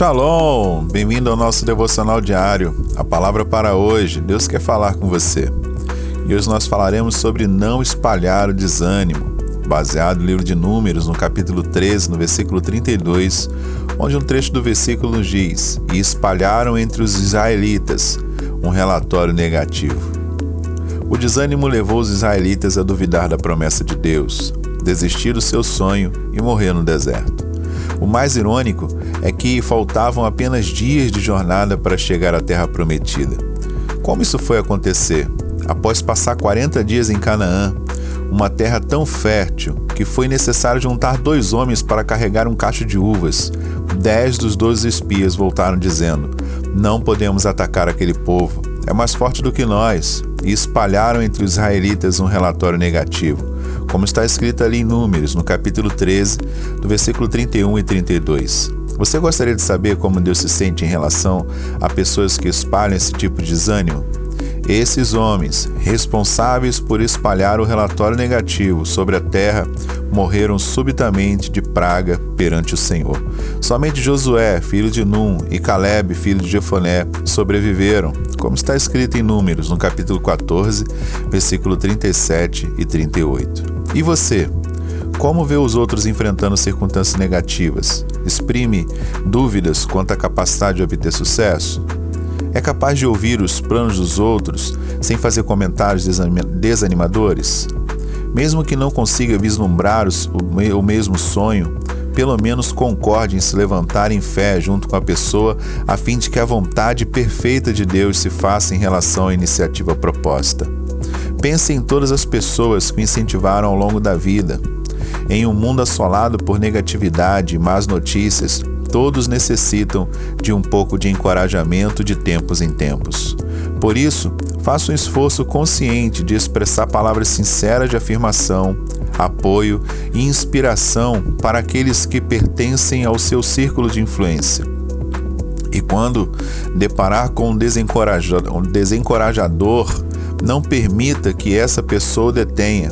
Shalom! Bem-vindo ao nosso devocional diário. A palavra para hoje, Deus quer falar com você. E hoje nós falaremos sobre não espalhar o desânimo, baseado no livro de Números, no capítulo 13, no versículo 32, onde um trecho do versículo diz: E espalharam entre os israelitas um relatório negativo. O desânimo levou os israelitas a duvidar da promessa de Deus, desistir do seu sonho e morrer no deserto. O mais irônico é que faltavam apenas dias de jornada para chegar à Terra Prometida. Como isso foi acontecer? Após passar 40 dias em Canaã, uma terra tão fértil que foi necessário juntar dois homens para carregar um cacho de uvas. Dez dos doze espias voltaram dizendo: Não podemos atacar aquele povo, é mais forte do que nós, e espalharam entre os israelitas um relatório negativo como está escrito ali em Números, no capítulo 13, do versículo 31 e 32. Você gostaria de saber como Deus se sente em relação a pessoas que espalham esse tipo de desânimo? Esses homens, responsáveis por espalhar o relatório negativo sobre a terra, morreram subitamente de praga perante o Senhor. Somente Josué, filho de Num, e Caleb, filho de Jefoné, sobreviveram, como está escrito em Números, no capítulo 14, versículo 37 e 38. E você? Como vê os outros enfrentando circunstâncias negativas? Exprime dúvidas quanto à capacidade de obter sucesso? É capaz de ouvir os planos dos outros sem fazer comentários desanimadores? Mesmo que não consiga vislumbrar o mesmo sonho, pelo menos concorde em se levantar em fé junto com a pessoa, a fim de que a vontade perfeita de Deus se faça em relação à iniciativa proposta. Pense em todas as pessoas que o incentivaram ao longo da vida. Em um mundo assolado por negatividade e más notícias, todos necessitam de um pouco de encorajamento de tempos em tempos. Por isso, faça um esforço consciente de expressar palavras sinceras de afirmação, apoio e inspiração para aqueles que pertencem ao seu círculo de influência. E quando deparar com um desencorajador, não permita que essa pessoa detenha.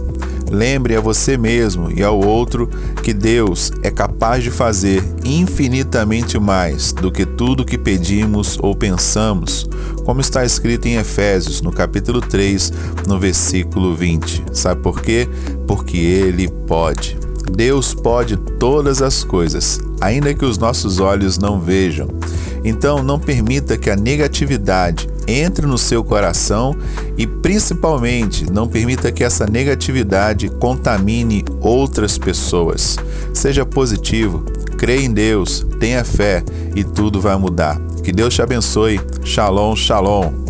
Lembre a você mesmo e ao outro que Deus é capaz de fazer infinitamente mais do que tudo que pedimos ou pensamos, como está escrito em Efésios, no capítulo 3, no versículo 20. Sabe por quê? Porque Ele pode. Deus pode todas as coisas, ainda que os nossos olhos não vejam. Então, não permita que a negatividade entre no seu coração e, principalmente, não permita que essa negatividade contamine outras pessoas. Seja positivo, creia em Deus, tenha fé e tudo vai mudar. Que Deus te abençoe. Shalom, shalom.